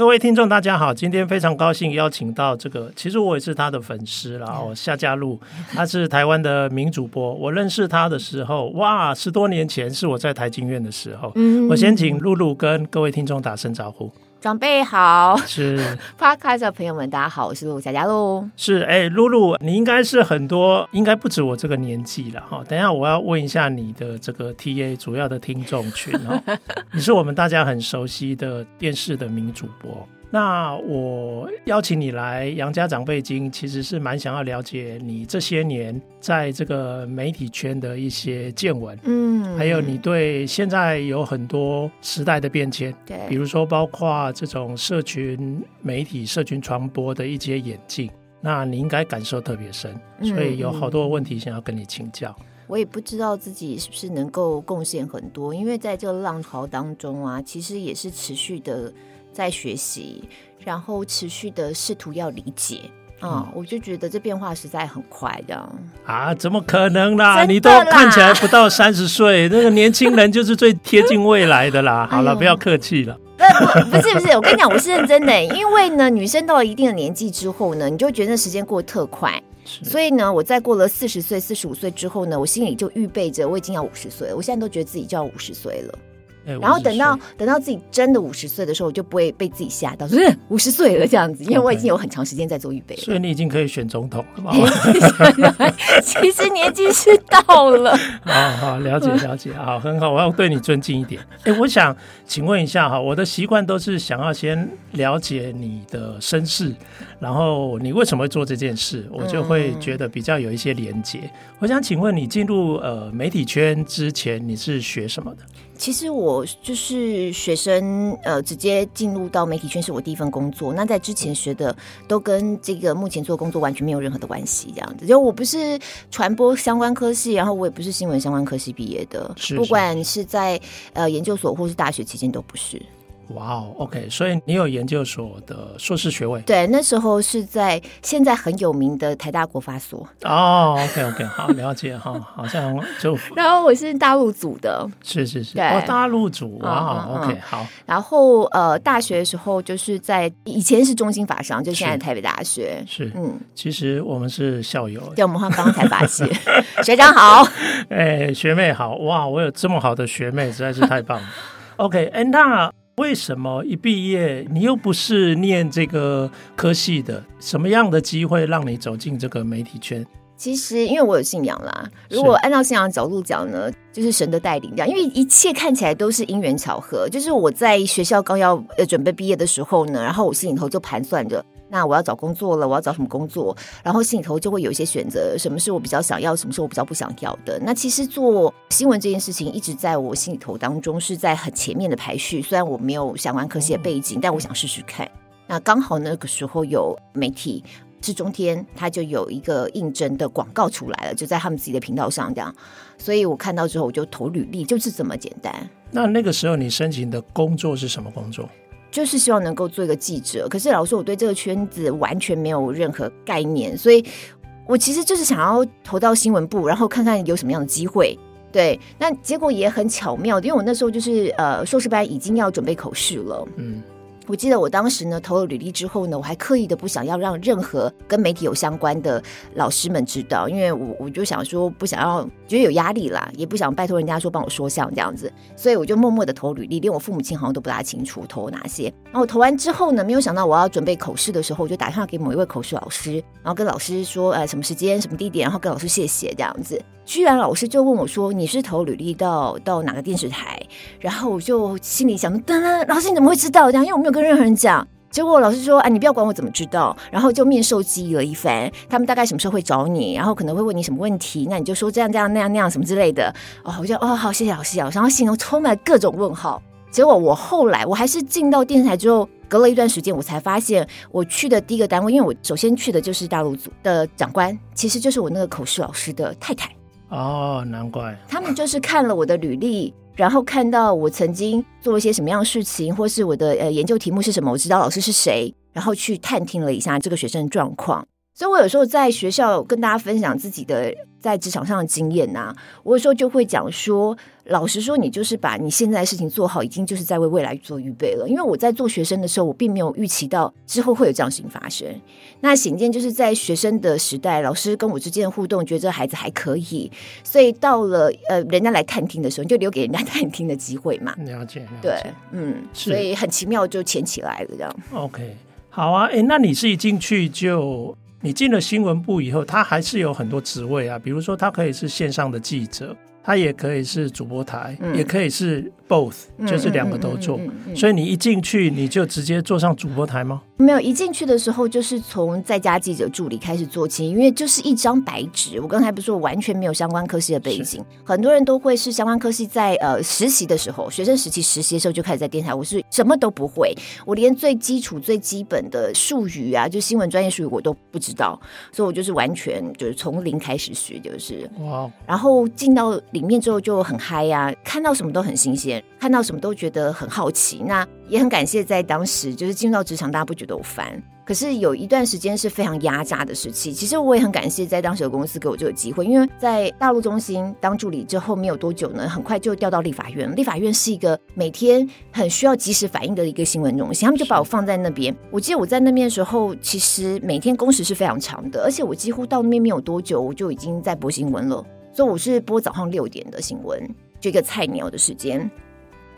各位听众，大家好！今天非常高兴邀请到这个，其实我也是他的粉丝然后，夏家璐，他是台湾的名主播。我认识他的时候，哇，十多年前是我在台经院的时候。嗯，我先请露露跟各位听众打声招呼。长辈好，是 Podcast 的朋友们，大家好，我是陆佳佳，陆。是，哎，露露，你应该是很多，应该不止我这个年纪了哈。等一下，我要问一下你的这个 TA 主要的听众群哦。你是我们大家很熟悉的电视的名主播。那我邀请你来《杨家长辈经》，其实是蛮想要了解你这些年在这个媒体圈的一些见闻，嗯，还有你对现在有很多时代的变迁，对，比如说包括这种社群媒体、社群传播的一些演进，那你应该感受特别深，所以有好多问题想要跟你请教。我也不知道自己是不是能够贡献很多，因为在这个浪潮当中啊，其实也是持续的。在学习，然后持续的试图要理解，嗯，我就觉得这变化实在很快的啊！怎么可能啦？啦你都看起来不到三十岁，那个年轻人就是最贴近未来的啦。好了，不要客气了。不，不是不是，我跟你讲，我是认真的，因为呢，女生到了一定的年纪之后呢，你就觉得那时间过得特快，所以呢，我在过了四十岁、四十五岁之后呢，我心里就预备着我已经要五十岁了，我现在都觉得自己就要五十岁了。然后等到等到自己真的五十岁的时候，我就不会被自己吓到，说 五十岁了这样子，因为我已经有很长时间在做预备了。所以你已经可以选总统了。其实年纪是到了。好好了解了解，好很好，我要对你尊敬一点。哎，我想请问一下哈，我的习惯都是想要先了解你的身世，然后你为什么会做这件事，我就会觉得比较有一些连结。我想请问你进入呃媒体圈之前，你是学什么的？其实我就是学生，呃，直接进入到媒体圈是我第一份工作。那在之前学的都跟这个目前做工作完全没有任何的关系，这样子。就我不是传播相关科系，然后我也不是新闻相关科系毕业的，是不管是在呃研究所或是大学期间都不是。哇哦，OK，所以你有研究所的硕士学位？对，那时候是在现在很有名的台大国法所。哦，OK，OK，好，了解哈，好像就。然后我是大陆组的。是是是，哦，大陆组，哇，OK，好。然后呃，大学的时候就是在以前是中兴法商，就现在台北大学。是，嗯，其实我们是校友。对，我们刚刚才发现，学长好，哎，学妹好，哇，我有这么好的学妹，实在是太棒了。OK，哎，那。为什么一毕业你又不是念这个科系的？什么样的机会让你走进这个媒体圈？其实因为我有信仰啦。如果按照信仰的角度讲呢，就是神的带领这样。因为一切看起来都是因缘巧合。就是我在学校刚要呃准备毕业的时候呢，然后我心里头就盘算着。那我要找工作了，我要找什么工作？然后心里头就会有一些选择，什么是我比较想要，什么是我比较不想要的。那其实做新闻这件事情，一直在我心里头当中是在很前面的排序。虽然我没有相关科系的背景，但我想试试看。那刚好那个时候有媒体是中天，他就有一个应征的广告出来了，就在他们自己的频道上这样。所以我看到之后，我就投履历，就是这么简单。那那个时候你申请的工作是什么工作？就是希望能够做一个记者，可是老师说，我对这个圈子完全没有任何概念，所以我其实就是想要投到新闻部，然后看看有什么样的机会。对，那结果也很巧妙，因为我那时候就是呃硕士班已经要准备口试了，嗯。我记得我当时呢投了履历之后呢，我还刻意的不想要让任何跟媒体有相关的老师们知道，因为我我就想说不想要觉得有压力啦，也不想拜托人家说帮我说项这样子，所以我就默默的投履历，连我父母亲好像都不大清楚投哪些。然后我投完之后呢，没有想到我要准备口试的时候，我就打电话给某一位口试老师，然后跟老师说呃什么时间什么地点，然后跟老师谢谢这样子。居然老师就问我说：“你是投履历到到哪个电视台？”然后我就心里想：“噔噔，老师你怎么会知道这样？因为我没有跟任何人讲。”结果老师说：“啊，你不要管我怎么知道。”然后就面授机宜了一番。他们大概什么时候会找你？然后可能会问你什么问题？那你就说这样这样那样那样什么之类的。哦，我就哦好，谢谢老师啊。然后心中充满各种问号。结果我后来我还是进到电视台之后，隔了一段时间，我才发现我去的第一个单位，因为我首先去的就是大陆组的长官，其实就是我那个口试老师的太太。哦，难怪他们就是看了我的履历，然后看到我曾经做了些什么样的事情，或是我的呃研究题目是什么，我知道老师是谁，然后去探听了一下这个学生的状况。所以，我有时候在学校跟大家分享自己的在职场上的经验呐、啊，我有时候就会讲说，老实说，你就是把你现在的事情做好，已经就是在为未来做预备了。因为我在做学生的时候，我并没有预期到之后会有这样的事情发生。那显见就是在学生的时代，老师跟我之间的互动，觉得这个孩子还可以，所以到了呃人家来探听的时候，你就留给人家 探听的机会嘛。了解，了解，对，嗯，所以很奇妙就牵起来了这样。OK，好啊，哎，那你是一进去就。你进了新闻部以后，他还是有很多职位啊，比如说他可以是线上的记者，他也可以是主播台，嗯、也可以是 both，就是两个都做。所以你一进去，你就直接坐上主播台吗？没有，一进去的时候就是从在家记者助理开始做起，因为就是一张白纸。我刚才不是说完全没有相关科系的背景，很多人都会是相关科系在呃实习的时候，学生时期实习的时候就开始在电台。我是什么都不会，我连最基础最基本的术语啊，就新闻专业术语我都不知道，所以我就是完全就是从零开始学，就是哇。然后进到里面之后就很嗨呀、啊，看到什么都很新鲜，看到什么都觉得很好奇。那也很感谢在当时就是进入到职场，大家不觉得我烦。可是有一段时间是非常压榨的时期。其实我也很感谢在当时的公司给我这个机会，因为在大陆中心当助理之后没有多久呢，很快就调到立法院。立法院是一个每天很需要及时反应的一个新闻中心，他们就把我放在那边。我记得我在那边的时候，其实每天工时是非常长的，而且我几乎到那边没有多久，我就已经在播新闻了。所以我是播早上六点的新闻，就一个菜鸟的时间。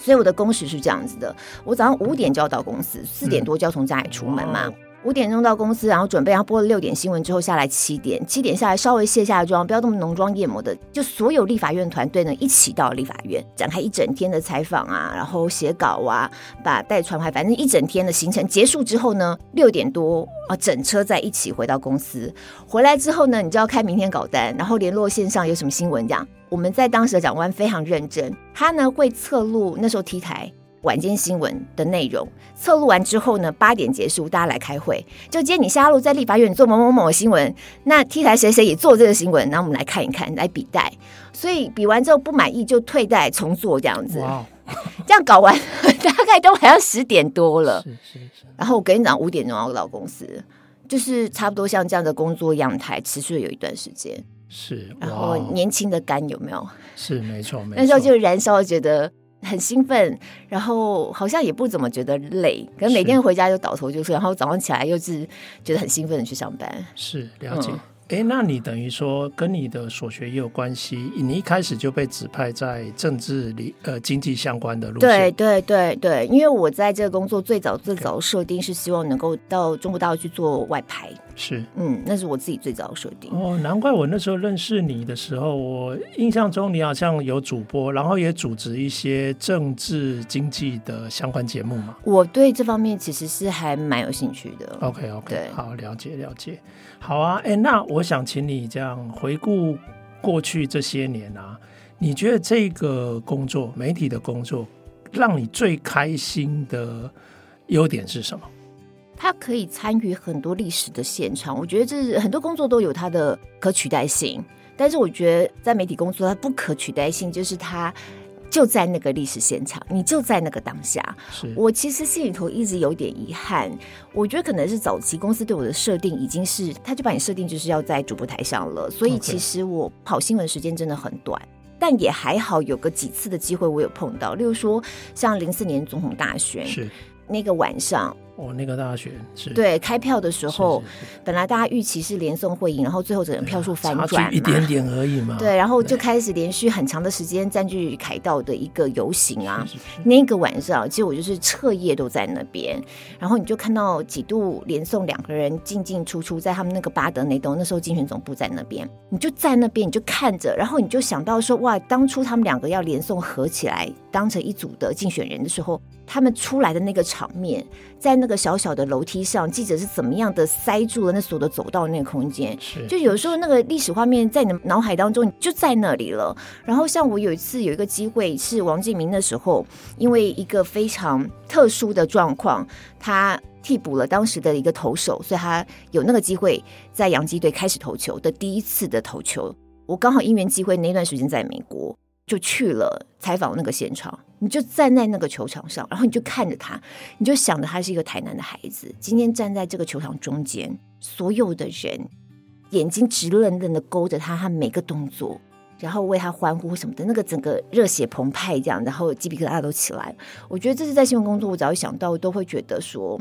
所以我的工时是这样子的，我早上五点就要到公司，四点多就要从家里出门嘛。嗯五点钟到公司，然后准备，然后播了六点新闻之后下来七点，七点下来稍微卸下妆，不要那么浓妆艳抹的，就所有立法院团队呢一起到立法院展开一整天的采访啊，然后写稿啊，把带传牌，反正一整天的行程结束之后呢，六点多啊整车再一起回到公司，回来之后呢，你就要开明天稿单，然后联络线上有什么新闻这样。我们在当时的长官非常认真，他呢会侧录那时候 T 台。晚间新闻的内容测录完之后呢，八点结束，大家来开会。就今天你下路在立法院做某某某新闻，那 T 台谁谁也做这个新闻，然后我们来看一看，来比带。所以比完之后不满意就退带重做这样子。哇，这样搞完 大概都还要十点多了。是是是。然后我跟你讲五点钟要到公司，就是差不多像这样的工作样态，持续了有一段时间。是。然后年轻的肝有没有？是没错没错。那时候就燃烧，觉得。很兴奋，然后好像也不怎么觉得累，可能每天回家就倒头就睡，然后早上起来又是觉得很兴奋的去上班。是了解。哎、嗯，那你等于说跟你的所学也有关系，你一开始就被指派在政治里呃经济相关的路线。对对对对，因为我在这个工作最早最早设定是希望能够到中国大陆去做外派。是，嗯，那是我自己最早的设定。哦，难怪我那时候认识你的时候，我印象中你好像有主播，然后也主持一些政治经济的相关节目嘛。我对这方面其实是还蛮有兴趣的。OK OK，好，了解了解。好啊，哎，那我想请你这样回顾过去这些年啊，你觉得这个工作，媒体的工作，让你最开心的优点是什么？他可以参与很多历史的现场，我觉得这是很多工作都有它的可取代性。但是我觉得在媒体工作，它不可取代性就是它就在那个历史现场，你就在那个当下。是我其实心里头一直有点遗憾，我觉得可能是早期公司对我的设定已经是，他就把你设定就是要在主播台上了，所以其实我跑新闻时间真的很短。但也还好，有个几次的机会我有碰到，例如说像零四年总统大选，是那个晚上。哦，那个大选是对开票的时候，本来大家预期是连送会赢，然后最后整个票数反转，一点点而已嘛。对，然后就开始连续很长的时间占据凯道的一个游行啊。那个晚上，其实我就是彻夜都在那边，然后你就看到几度连送两个人进进出出，在他们那个巴德那栋，那时候竞选总部在那边，你就在那边，你就看着，然后你就想到说，哇，当初他们两个要连送合起来当成一组的竞选人的时候。他们出来的那个场面，在那个小小的楼梯上，记者是怎么样的塞住了那所有的走道那个空间？是，就有时候那个历史画面在你的脑海当中，你就在那里了。然后像我有一次有一个机会，是王建明的时候，因为一个非常特殊的状况，他替补了当时的一个投手，所以他有那个机会在洋基队开始投球的第一次的投球。我刚好因缘机会那段时间在美国。就去了采访那个现场，你就站在那个球场上，然后你就看着他，你就想着他是一个台南的孩子，今天站在这个球场中间，所有的人眼睛直愣愣的勾着他，他每个动作，然后为他欢呼什么的，那个整个热血澎湃这样，然后鸡皮疙瘩都起来。我觉得这是在新闻工作，我只要想到，我都会觉得说。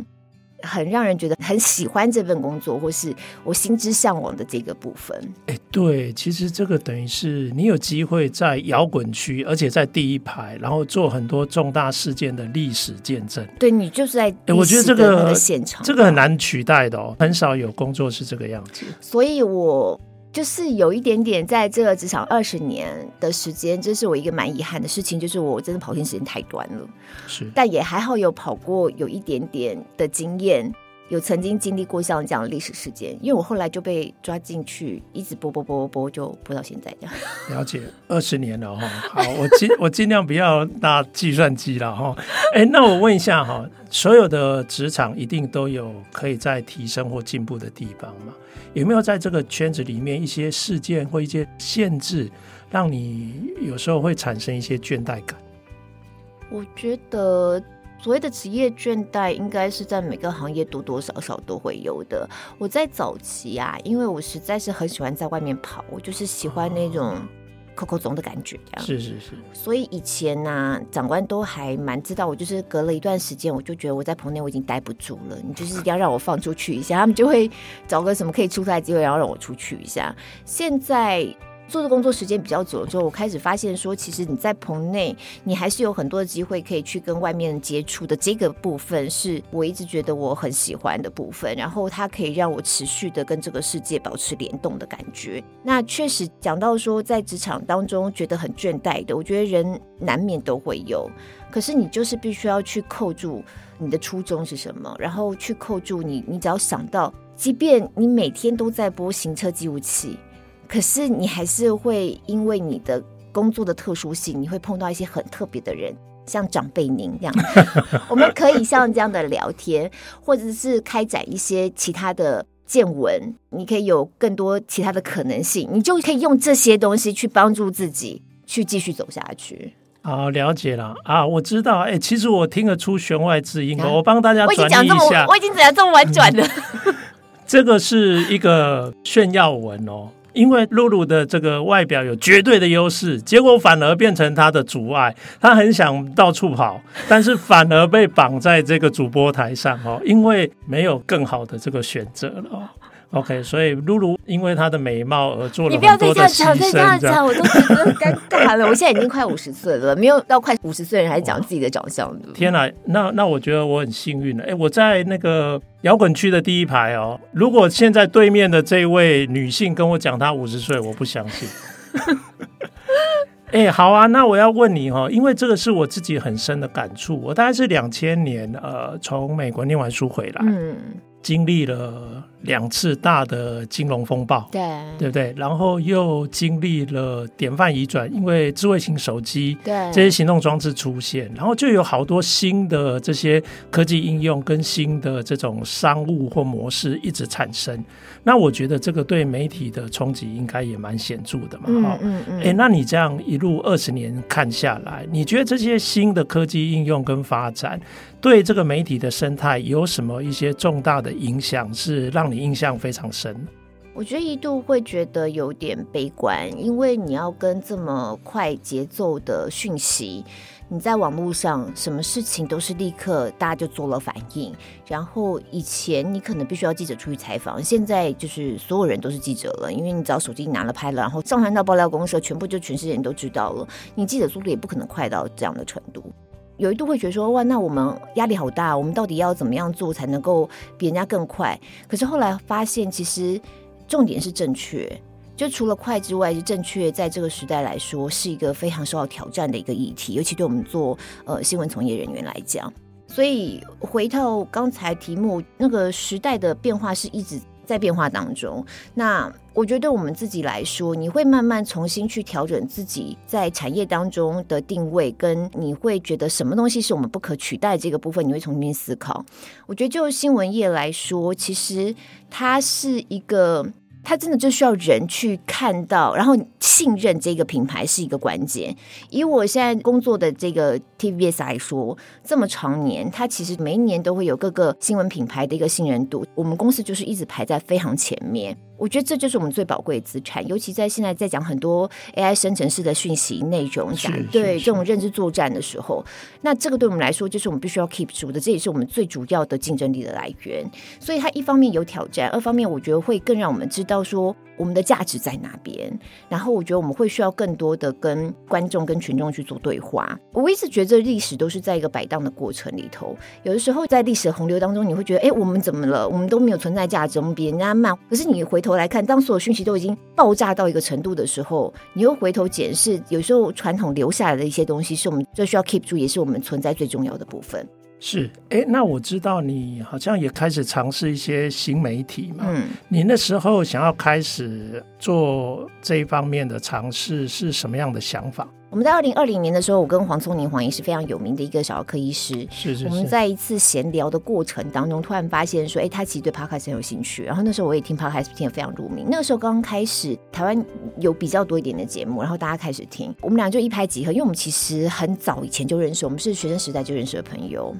很让人觉得很喜欢这份工作，或是我心之向往的这个部分。哎，对，其实这个等于是你有机会在摇滚区，而且在第一排，然后做很多重大事件的历史见证。对，你就是在哎，我觉得这个现场，这个很难取代的哦，很少有工作是这个样子。所以我。就是有一点点在这个职场二十年的时间，这是我一个蛮遗憾的事情，就是我真的跑线时间太短了。是，但也还好有跑过，有一点点的经验，有曾经经历过像这样的历史事件。因为我后来就被抓进去，一直播播播播播，就播到现在这样。了解，二十年了哈。好，我尽我尽量不要拿计算机了哈。哎，那我问一下哈，所有的职场一定都有可以再提升或进步的地方吗？有没有在这个圈子里面一些事件或一些限制，让你有时候会产生一些倦怠感？我觉得所谓的职业倦怠，应该是在每个行业多多少少都会有的。我在早期啊，因为我实在是很喜欢在外面跑，我就是喜欢那种。哦扣扣总的感觉，这样是是是。所以以前呢、啊，长官都还蛮知道我，就是隔了一段时间，我就觉得我在棚内我已经待不住了，你就是要让我放出去一下，他们就会找个什么可以出差的机会，然后让我出去一下。现在。做的工作时间比较久了之后，我开始发现说，其实你在棚内，你还是有很多的机会可以去跟外面接触的。这个部分是我一直觉得我很喜欢的部分，然后它可以让我持续的跟这个世界保持联动的感觉。那确实讲到说，在职场当中觉得很倦怠的，我觉得人难免都会有。可是你就是必须要去扣住你的初衷是什么，然后去扣住你，你只要想到，即便你每天都在播行车记录器。可是你还是会因为你的工作的特殊性，你会碰到一些很特别的人，像长辈您这样，我们可以像这样的聊天，或者是开展一些其他的见闻，你可以有更多其他的可能性，你就可以用这些东西去帮助自己去继续走下去。好，了解了啊，我知道，哎，其实我听得出弦外之音，我帮大家转译一下，我已经讲这么婉转了，这个是一个炫耀文哦。因为露露的这个外表有绝对的优势，结果反而变成她的阻碍。她很想到处跑，但是反而被绑在这个主播台上哦，因为没有更好的这个选择了。OK，所以露露因为她的美貌而做了很多的牺牲。你不要再这样讲，再这样讲，我都觉得尴尬了。我现在已经快五十岁了，没有到快五十岁人还讲自己的长相。天哪，那那我觉得我很幸运了。哎，我在那个摇滚区的第一排哦。如果现在对面的这位女性跟我讲她五十岁，我不相信。哎，好啊，那我要问你哈，因为这个是我自己很深的感触。我大概是两千年呃从美国念完书回来，嗯。经历了两次大的金融风暴，对，对不对？然后又经历了典范移转，因为智慧型手机，对这些行动装置出现，然后就有好多新的这些科技应用跟新的这种商务或模式一直产生。那我觉得这个对媒体的冲击应该也蛮显著的嘛，哈、嗯，嗯嗯。哎，那你这样一路二十年看下来，你觉得这些新的科技应用跟发展，对这个媒体的生态有什么一些重大的影响，是让你印象非常深？我觉得一度会觉得有点悲观，因为你要跟这么快节奏的讯息，你在网络上什么事情都是立刻大家就做了反应。然后以前你可能必须要记者出去采访，现在就是所有人都是记者了，因为你只要手机拿了拍了，然后上传到爆料公社，全部就全世界人都知道了。你记者速度也不可能快到这样的程度。有一度会觉得说，哇，那我们压力好大，我们到底要怎么样做才能够比人家更快？可是后来发现，其实重点是正确，就除了快之外，就正确在这个时代来说是一个非常受到挑战的一个议题，尤其对我们做呃新闻从业人员来讲。所以回到刚才题目，那个时代的变化是一直在变化当中，那我觉得我们自己来说，你会慢慢重新去调整自己在产业当中的定位，跟你会觉得什么东西是我们不可取代这个部分，你会重新思考。我觉得就新闻业来说，其实它是一个它真的就需要人去看到，然后信任这个品牌是一个关键。以我现在工作的这个 TVS 来说，这么长年，它其实每一年都会有各个新闻品牌的一个信任度，我们公司就是一直排在非常前面。我觉得这就是我们最宝贵的资产，尤其在现在在讲很多 AI 生成式的讯息内容，讲对这种认知作战的时候，那这个对我们来说就是我们必须要 keep 住的，这也是我们最主要的竞争力的来源。所以它一方面有挑战，二方面我觉得会更让我们知道说我们的价值在哪边。然后我觉得我们会需要更多的跟观众、跟群众去做对话。我一直觉得历史都是在一个摆荡的过程里头，有的时候在历史的洪流当中，你会觉得，哎，我们怎么了？我们都没有存在价值，我们比人家慢。可是你回头。来看，当所有讯息都已经爆炸到一个程度的时候，你又回头检视，有时候传统留下来的一些东西，是我们最需要 keep 住，也是我们存在最重要的部分。是，哎，那我知道你好像也开始尝试一些新媒体嘛。嗯，你那时候想要开始做这一方面的尝试，是什么样的想法？我们在二零二零年的时候，我跟黄聪宁黄医师非常有名的一个小儿科医师，是是是。我们在一次闲聊的过程当中，突然发现说，哎，他其实对 Podcast 很有兴趣。然后那时候我也听 Podcast 听得非常入迷。那个时候刚刚开始，台湾有比较多一点的节目，然后大家开始听，我们俩就一拍即合，因为我们其实很早以前就认识，我们是学生时代就认识的朋友。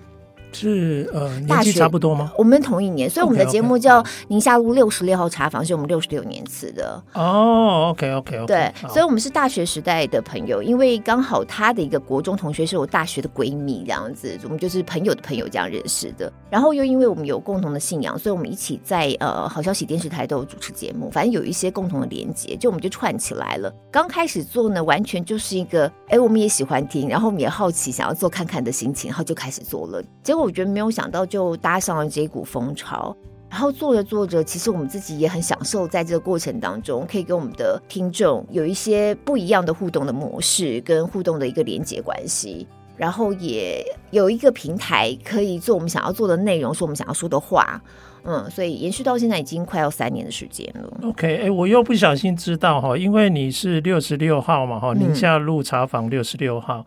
是呃，年纪差不多吗？我们同一年，所以我们的节目叫《宁夏路六十六号茶坊》，是我们六十六年次的。哦，OK OK OK。对，所以我们是大学时代的朋友，因为刚好他的一个国中同学是我大学的闺蜜，这样子，我们就是朋友的朋友这样认识的。然后又因为我们有共同的信仰，所以我们一起在呃好消息电视台都有主持节目，反正有一些共同的连接，就我们就串起来了。刚开始做呢，完全就是一个哎，我们也喜欢听，然后我们也好奇，想要做看看的心情，然后就开始做了。结果。我觉得没有想到就搭上了这一股风潮，然后做着做着，其实我们自己也很享受在这个过程当中，可以跟我们的听众有一些不一样的互动的模式跟互动的一个连接关系，然后也有一个平台可以做我们想要做的内容，说我们想要说的话，嗯，所以延续到现在已经快要三年的时间了。OK，哎，我又不小心知道哈，因为你是六十六号嘛哈，宁夏路茶坊六十六号。嗯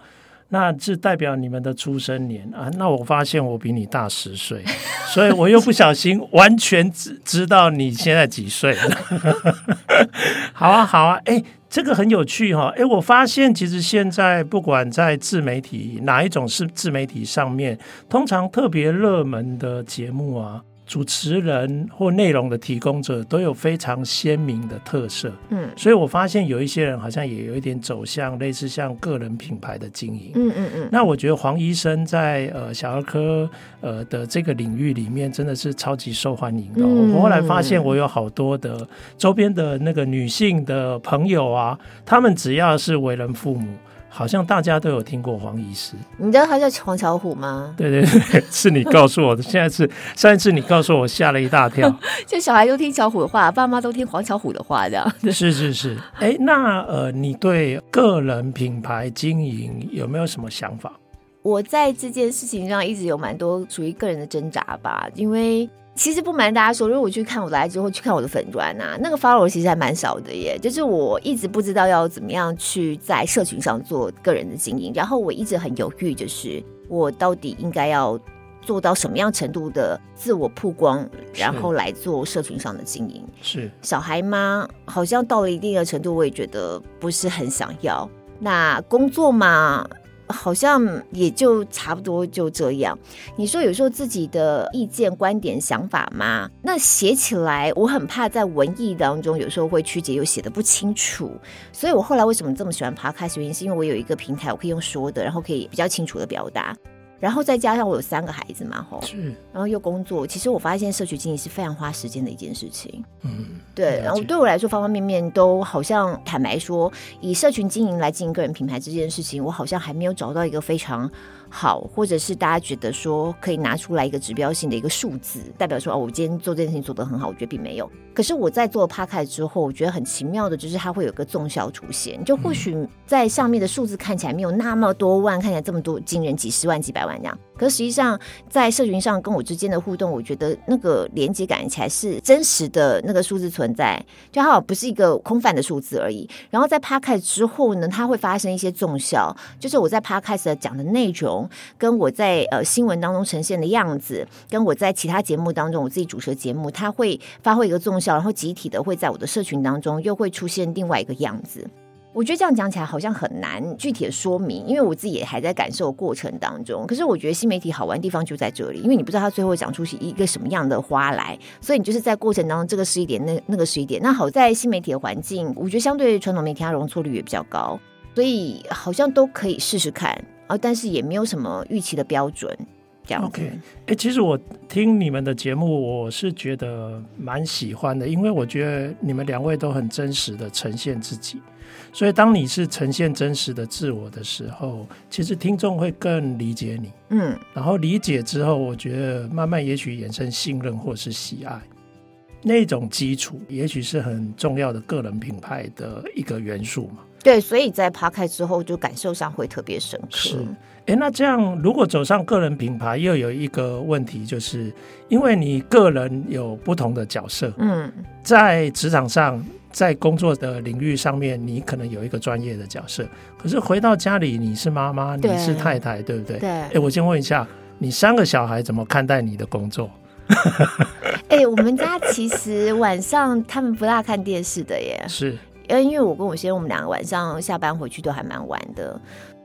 那是代表你们的出生年啊？那我发现我比你大十岁，所以我又不小心完全知知道你现在几岁了。好啊，好啊，哎，这个很有趣哈。哎，我发现其实现在不管在自媒体哪一种是自媒体上面，通常特别热门的节目啊。主持人或内容的提供者都有非常鲜明的特色，嗯，所以我发现有一些人好像也有一点走向类似像个人品牌的经营，嗯嗯嗯。那我觉得黄医生在呃小儿科呃的这个领域里面真的是超级受欢迎的。嗯，我后来发现我有好多的周边的那个女性的朋友啊，她们只要是为人父母。好像大家都有听过黄医师，你知道他叫黄巧虎吗？对对对，是你告诉我的。现在是上一次你告诉我，吓了一大跳。就小孩都听巧虎的话，爸妈都听黄巧虎的话，这样。是是是，哎，那呃，你对个人品牌经营有没有什么想法？我在这件事情上一直有蛮多属于个人的挣扎吧，因为。其实不瞒大家说，如果我去看我来之后去看我的粉专啊，那个 follower 其实还蛮少的耶。就是我一直不知道要怎么样去在社群上做个人的经营，然后我一直很犹豫，就是我到底应该要做到什么样程度的自我曝光，然后来做社群上的经营。是小孩吗？好像到了一定的程度，我也觉得不是很想要。那工作嘛？好像也就差不多就这样。你说有时候自己的意见、观点、想法吗？那写起来我很怕在文艺当中有时候会曲解又写的不清楚。所以我后来为什么这么喜欢爬开原因是因为我有一个平台，我可以用说的，然后可以比较清楚的表达。然后再加上我有三个孩子嘛，吼，是，然后又工作，其实我发现社群经营是非常花时间的一件事情。嗯，对，然后对我来说方方面面都好像，坦白说，以社群经营来经营个人品牌这件事情，我好像还没有找到一个非常。好，或者是大家觉得说可以拿出来一个指标性的一个数字，代表说哦，我今天做这件事情做得很好，我觉得并没有。可是我在做 Podcast 之后，我觉得很奇妙的就是它会有个纵销出现，就或许在上面的数字看起来没有那么多万，看起来这么多惊人几十万、几百万。欢这样。可实际上在社群上跟我之间的互动，我觉得那个连接感起来是真实的那个数字存在，就它好不是一个空泛的数字而已。然后在 p 开之后呢，它会发生一些综效，就是我在 Podcast 讲的内容，跟我在呃新闻当中呈现的样子，跟我在其他节目当中我自己主持的节目，它会发挥一个综效，然后集体的会在我的社群当中又会出现另外一个样子。我觉得这样讲起来好像很难具体的说明，因为我自己也还在感受过程当中。可是我觉得新媒体好玩的地方就在这里，因为你不知道它最后会长出一个什么样的花来，所以你就是在过程当中这个是一点，那那个是一点。那好在新媒体的环境，我觉得相对传统媒体它容错率也比较高，所以好像都可以试试看啊，但是也没有什么预期的标准。这样 OK，哎、其实我听你们的节目，我是觉得蛮喜欢的，因为我觉得你们两位都很真实的呈现自己。所以，当你是呈现真实的自我的时候，其实听众会更理解你。嗯，然后理解之后，我觉得慢慢也许衍生信任或是喜爱，那种基础也许是很重要的个人品牌的一个元素嘛。对，所以在趴开之后，就感受上会特别深刻。是，哎，那这样如果走上个人品牌，又有一个问题，就是因为你个人有不同的角色。嗯，在职场上。在工作的领域上面，你可能有一个专业的角色，可是回到家里，你是妈妈，你是太太，对不对？对。哎，我先问一下，你三个小孩怎么看待你的工作？哎，我们家其实晚上他们不大看电视的耶，是，因为因为我跟我先生，我们两个晚上下班回去都还蛮晚的，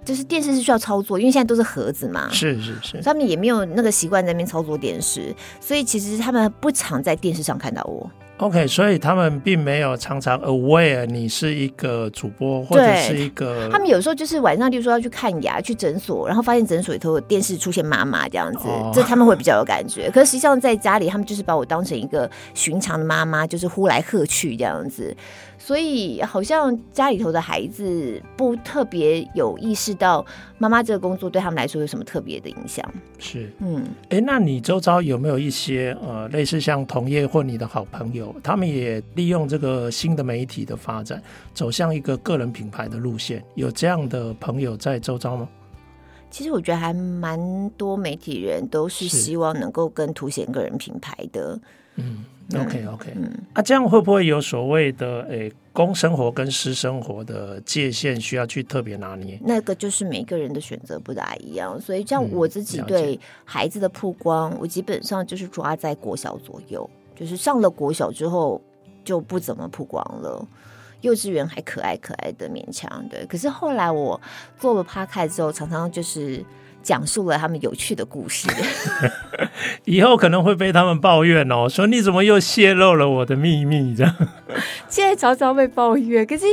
就是电视是需要操作，因为现在都是盒子嘛，是是是，他们也没有那个习惯在那边操作电视，所以其实他们不常在电视上看到我。OK，所以他们并没有常常 aware 你是一个主播或者是一个。他们有时候就是晚上，就说要去看牙，去诊所，然后发现诊所里头有电视出现妈妈这样子，哦、这他们会比较有感觉。可是实际上在家里，他们就是把我当成一个寻常的妈妈，就是呼来喝去这样子。所以好像家里头的孩子不特别有意识到妈妈这个工作对他们来说有什么特别的影响。是，嗯，哎、欸，那你周遭有没有一些呃类似像同业或你的好朋友，他们也利用这个新的媒体的发展，走向一个个人品牌的路线？有这样的朋友在周遭吗？其实我觉得还蛮多媒体人都是希望能够更凸显个人品牌的。嗯。OK OK，嗯，啊，这样会不会有所谓的诶，公生活跟私生活的界限需要去特别拿捏？那个就是每个人的选择不大一样，所以像我自己对孩子的曝光，嗯，我基本上就是抓在国小左右，就是上了国小之后就不怎么曝光了，幼稚园还可爱可爱的勉强，对。可是后来我做了 Podcast 之后，常常就是。讲述了他们有趣的故事，以后可能会被他们抱怨哦，说你怎么又泄露了我的秘密？这样，现在常常被抱怨，可是。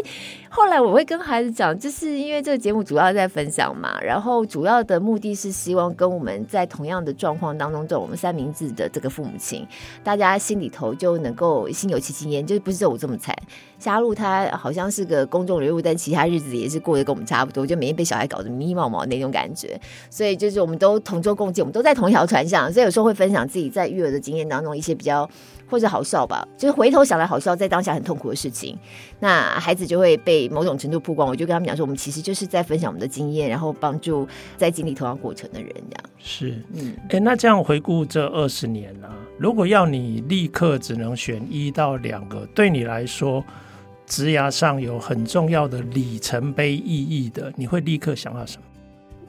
后来我会跟孩子讲，就是因为这个节目主要在分享嘛，然后主要的目的是希望跟我们在同样的状况当中，做我们三明治的这个父母亲，大家心里头就能够心有戚戚焉，就是不是我这么惨。霞露他好像是个公众人物，但其他日子也是过得跟我们差不多，就每天被小孩搞得迷迷茫茫那种感觉。所以就是我们都同舟共济，我们都在同一条船上，所以有时候会分享自己在育儿的经验当中一些比较。或者好笑吧，就是回头想来好笑，在当下很痛苦的事情，那孩子就会被某种程度曝光。我就跟他们讲说，我们其实就是在分享我们的经验，然后帮助在经历同样过程的人，这样是嗯，哎、欸，那这样回顾这二十年呢、啊？如果要你立刻只能选一到两个，对你来说，职涯上有很重要的里程碑意义的，你会立刻想到什么？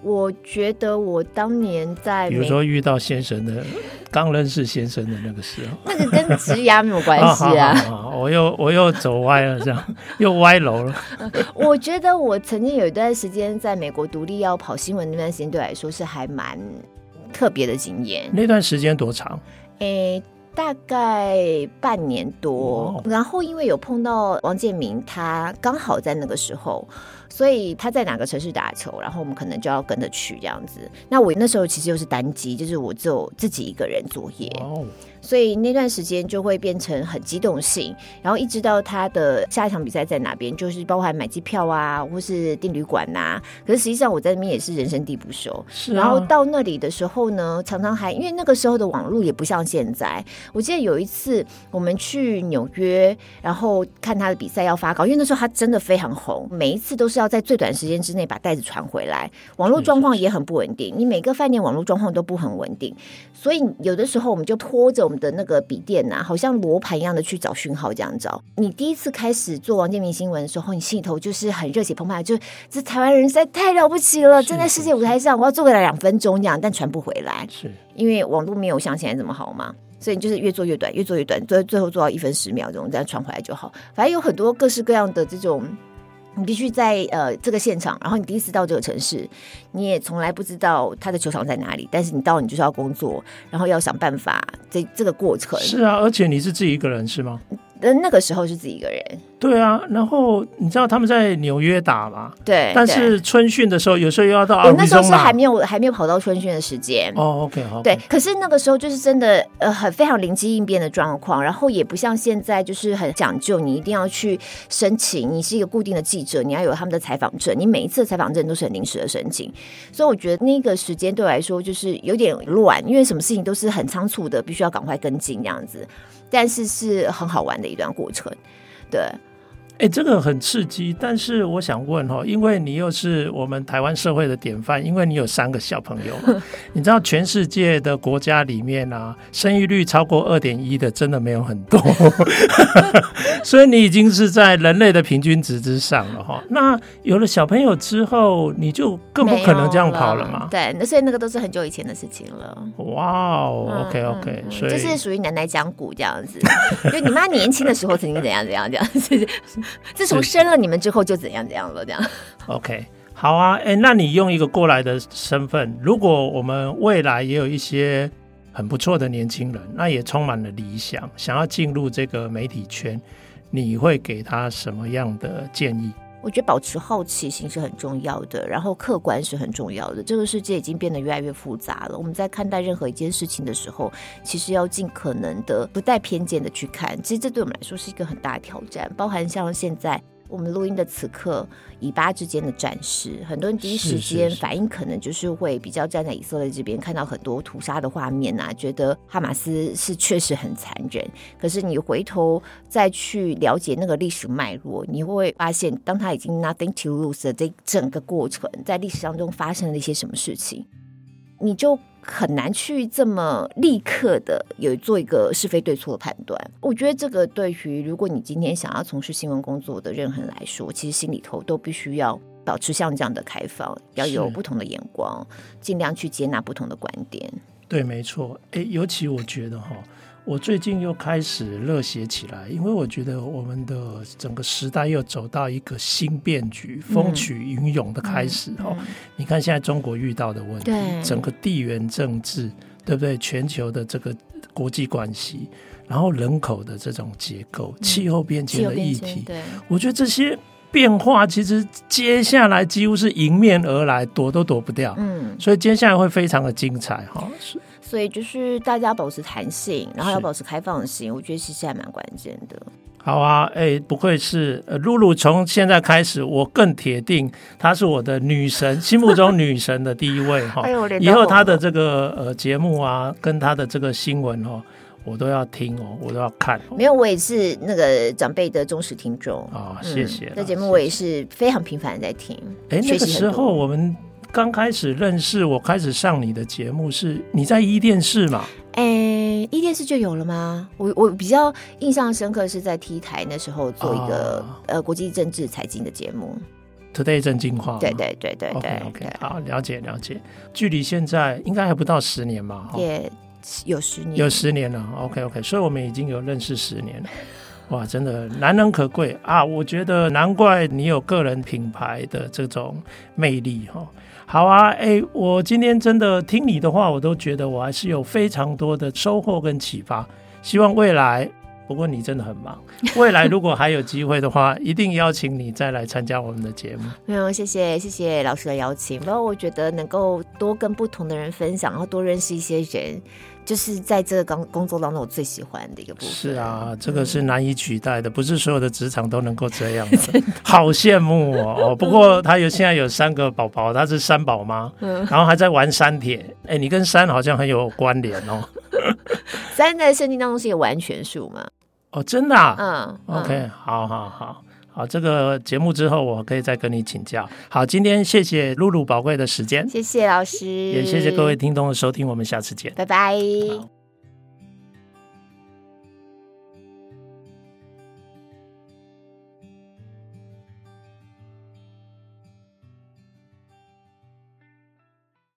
我觉得我当年在，比如说遇到先生的，刚认识先生的那个时候，那个跟职涯没有关系啊。哦、好好好，我又我又走歪了，这样又歪楼了。我觉得我曾经有一段时间在美国独立要跑新闻，那段时间对我来说是还蛮特别的经验。那段时间多长？诶、欸，大概半年多。然后因为有碰到王建民，他刚好在那个时候。所以他在哪个城市打球，然后我们可能就要跟着去这样子。那我那时候其实又是单机，就是我只有自己一个人作业，所以那段时间就会变成很机动性，然后一直到他的下一场比赛在哪边，就是包含买机票啊，或是订旅馆呐。可是实际上我在那边也是人生地不熟，是啊。然后到那里的时候呢，常常还因为那个时候的网络也不像现在。我记得有一次我们去纽约，然后看他的比赛要发稿，因为那时候他真的非常红，每一次都是要在最短时间之内把袋子传回来，网络状况也很不稳定。你每个饭店网络状况都不很稳定，所以有的时候我们就拖着我们的那个笔电呐、啊，好像罗盘一样的去找讯号，这样找。你第一次开始做王建民新闻的时候，你心里头就是很热血澎湃，就这台湾人实在太了不起了，站在世界舞台上，我要做个两分钟这样，但传不回来，是因为网络没有像现在这么好嘛。所以你就是越做越短，越做越短，最最后做到一分十秒钟，这样传回来就好。反正有很多各式各样的这种。你必须在呃这个现场，然后你第一次到这个城市，你也从来不知道他的球场在哪里，但是你到你就是要工作，然后要想办法这这个过程。是啊，而且你是自己一个人是吗？那那个时候是自己一个人。对啊，然后你知道他们在纽约打嘛？对。但是春训的时候，有时候又要到。我那时候是还没有还没有跑到春训的时间。哦，OK，好。对，可是那个时候就是真的呃很非常灵机应变的状况，然后也不像现在就是很讲究，你一定要去申请，你是一个固定的记者，你要有他们的采访证，你每一次采访证都是很临时的申请，所以我觉得那个时间对我来说就是有点乱，因为什么事情都是很仓促的，必须要赶快跟进这样子。但是是很好玩的一段过程，对。哎、欸，这个很刺激，但是我想问哈，因为你又是我们台湾社会的典范，因为你有三个小朋友，你知道全世界的国家里面啊，生育率超过二点一的真的没有很多，所以你已经是在人类的平均值之上了哈。那有了小朋友之后，你就更不可能这样跑了嘛？对，那所以那个都是很久以前的事情了。哇哦，OK OK，所以这、就是属于奶奶讲古这样子，就你妈年轻的时候曾经怎样怎样这样。自从生了你们之后就怎样怎样了，这样。OK，好啊，哎、欸，那你用一个过来的身份，如果我们未来也有一些很不错的年轻人，那也充满了理想，想要进入这个媒体圈，你会给他什么样的建议？我觉得保持好奇心是很重要的，然后客观是很重要的。这个世界已经变得越来越复杂了，我们在看待任何一件事情的时候，其实要尽可能的不带偏见的去看。其实这对我们来说是一个很大的挑战，包含像现在。我们录音的此刻，以巴之间的战事，很多人第一时间反应可能就是会比较站在以色列这边，看到很多屠杀的画面啊，觉得哈马斯是确实很残忍。可是你回头再去了解那个历史脉络，你会发现，当他已经 nothing to lose 的这整个过程，在历史当中发生了一些什么事情，你就。很难去这么立刻的有做一个是非对错的判断。我觉得这个对于如果你今天想要从事新闻工作的任何人来说，其实心里头都必须要保持像这样的开放，要有不同的眼光，尽量去接纳不同的观点。对，没错。诶，尤其我觉得哈。我最近又开始热血起来，因为我觉得我们的整个时代又走到一个新变局、风起云涌的开始哦。嗯嗯、你看现在中国遇到的问题，整个地缘政治，对不对？全球的这个国际关系，然后人口的这种结构、嗯、气候变迁的议题，对，我觉得这些变化其实接下来几乎是迎面而来，躲都躲不掉。嗯，所以接下来会非常的精彩哈。是。所以就是大家保持弹性，然后要保持开放性，我觉得其实还蛮关键的。好啊，哎、欸，不愧是呃，露露，从现在开始，我更铁定她是我的女神，心目中女神的第一位 哈。哎、以后她的这个呃节目啊，跟她的这个新闻哦，我都要听哦，我都要看。没有，我也是那个长辈的忠实听众啊、哦，谢谢。这、嗯、节目我也是非常频繁的在听。哎、欸，那个时候我们。刚开始认识我，开始上你的节目是你在一电视嘛？哎、欸，一电视就有了吗？我我比较印象深刻是在 T 台那时候做一个、哦、呃国际政治财经的节目，Today 正经话。对对对对 OK，好，了解了解。距离现在应该还不到十年嘛？也有十年，有十年了。OK OK，所以我们已经有认识十年了。哇，真的难能可贵啊！我觉得难怪你有个人品牌的这种魅力哈。好啊，哎，我今天真的听你的话，我都觉得我还是有非常多的收获跟启发。希望未来不过你真的很忙。未来如果还有机会的话，一定邀请你再来参加我们的节目。没有，谢谢谢谢老师的邀请。不过我觉得能够多跟不同的人分享，然后多认识一些人。就是在这个工工作当中，我最喜欢的一个部分。是啊，这个是难以取代的，不是所有的职场都能够这样的。好羡慕哦！不过他有现在有三个宝宝，他是三宝妈，然后还在玩三铁。哎，你跟三好像很有关联哦。三在圣经当中是一个完全数吗？哦，真的啊？嗯，OK，好好好。好，这个节目之后我可以再跟你请教。好，今天谢谢露露宝贵的时间，谢谢老师，也谢谢各位听众的收听，我们下次见，拜拜。